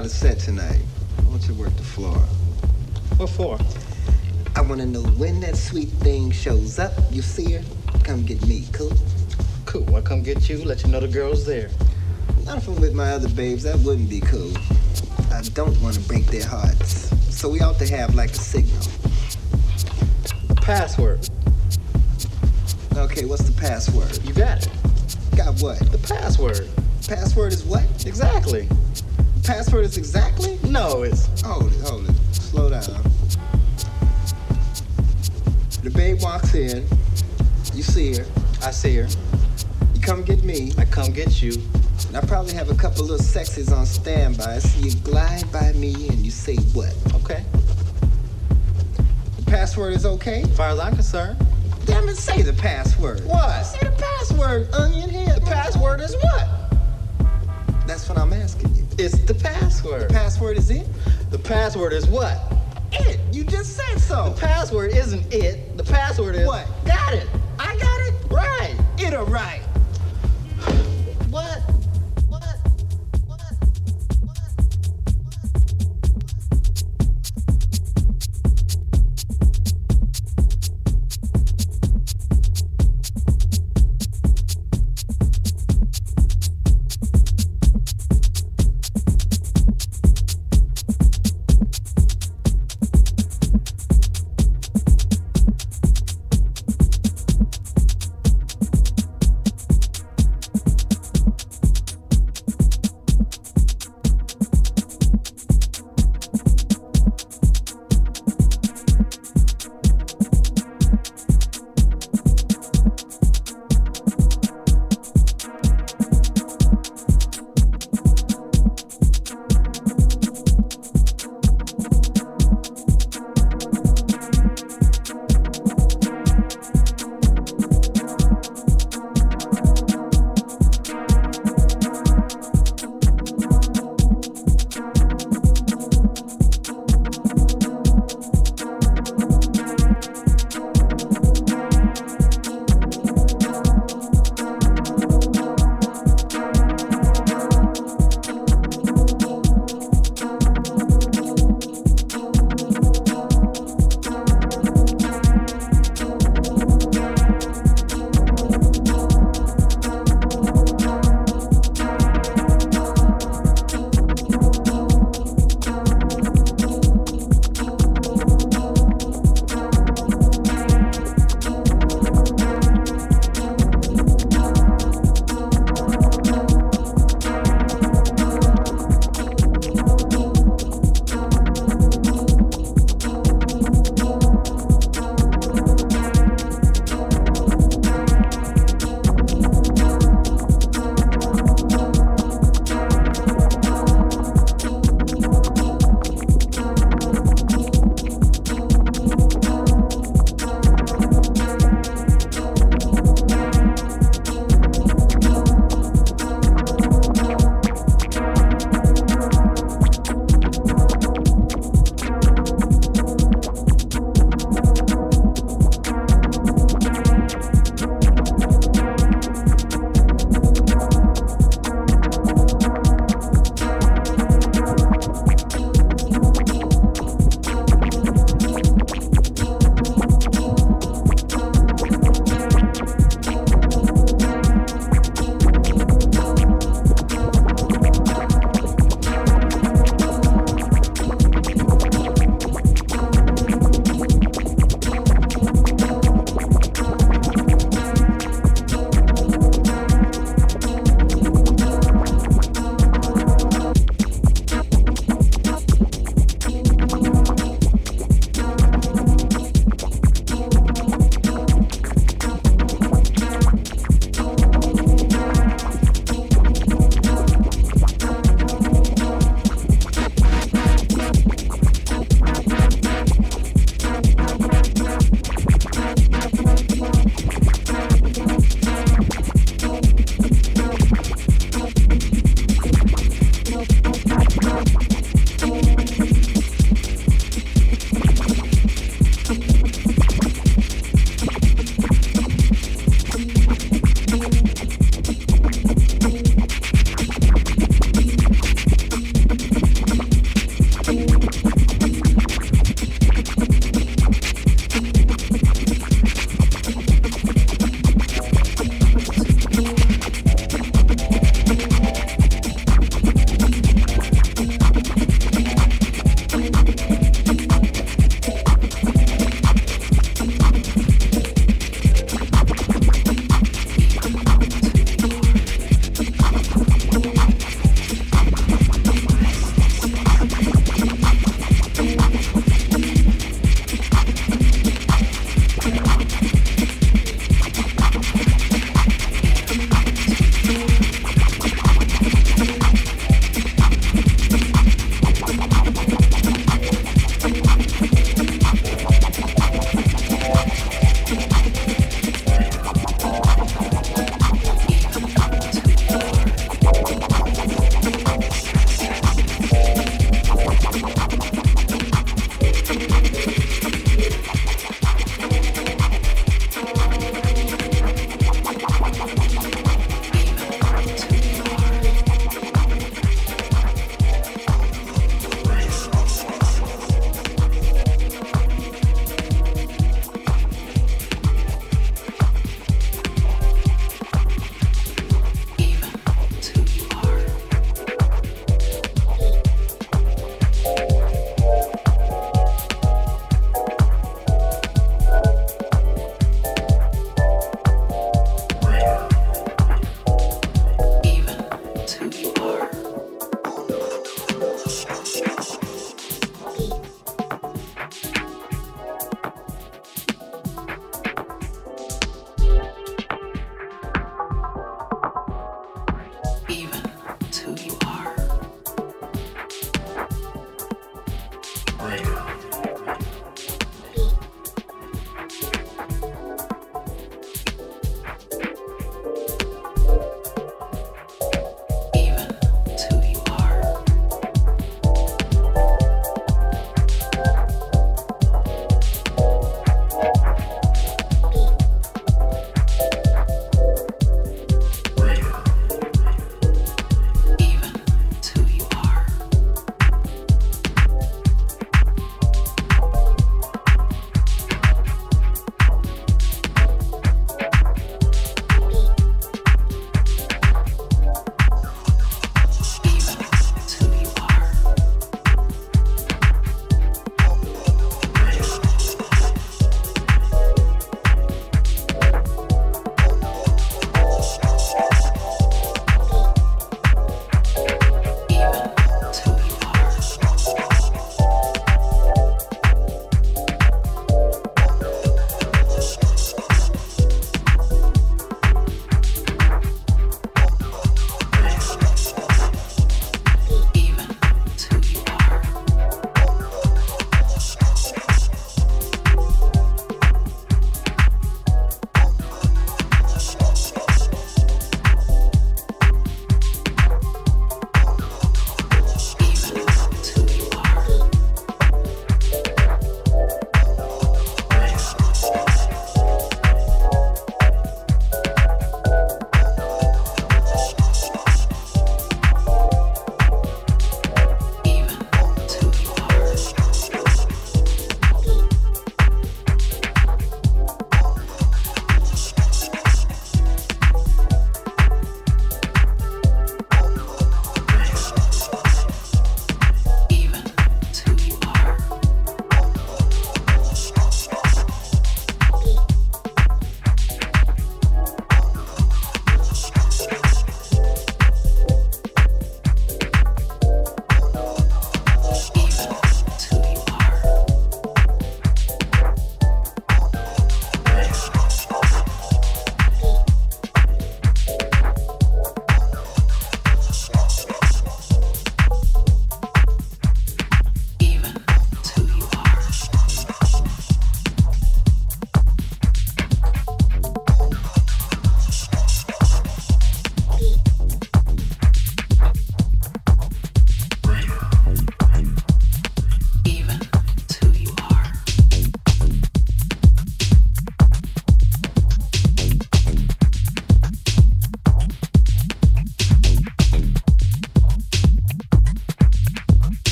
out of set tonight. I want you to work the floor. What for? I want to know when that sweet thing shows up. You see her? Come get me, cool? Cool. I come get you, let you know the girl's there. Not if I'm with my other babes, that wouldn't be cool. I don't want to break their hearts. So we ought to have like a signal. Password. Okay, what's the password? You got it. Got what? The password. Password is what? Exactly password is exactly? No, it's. Hold it, hold it. Slow down. The babe walks in. You see her. I see her. You come get me. I come get you. And I probably have a couple little sexies on standby. So you glide by me and you say what? Okay. The password is okay? As far as I'm concerned. Damn it, say the password. What? Say the password, onion head. The password is what? It's the password. The password is it? The password is what? It. You just said so. The password isn't it. The password is what?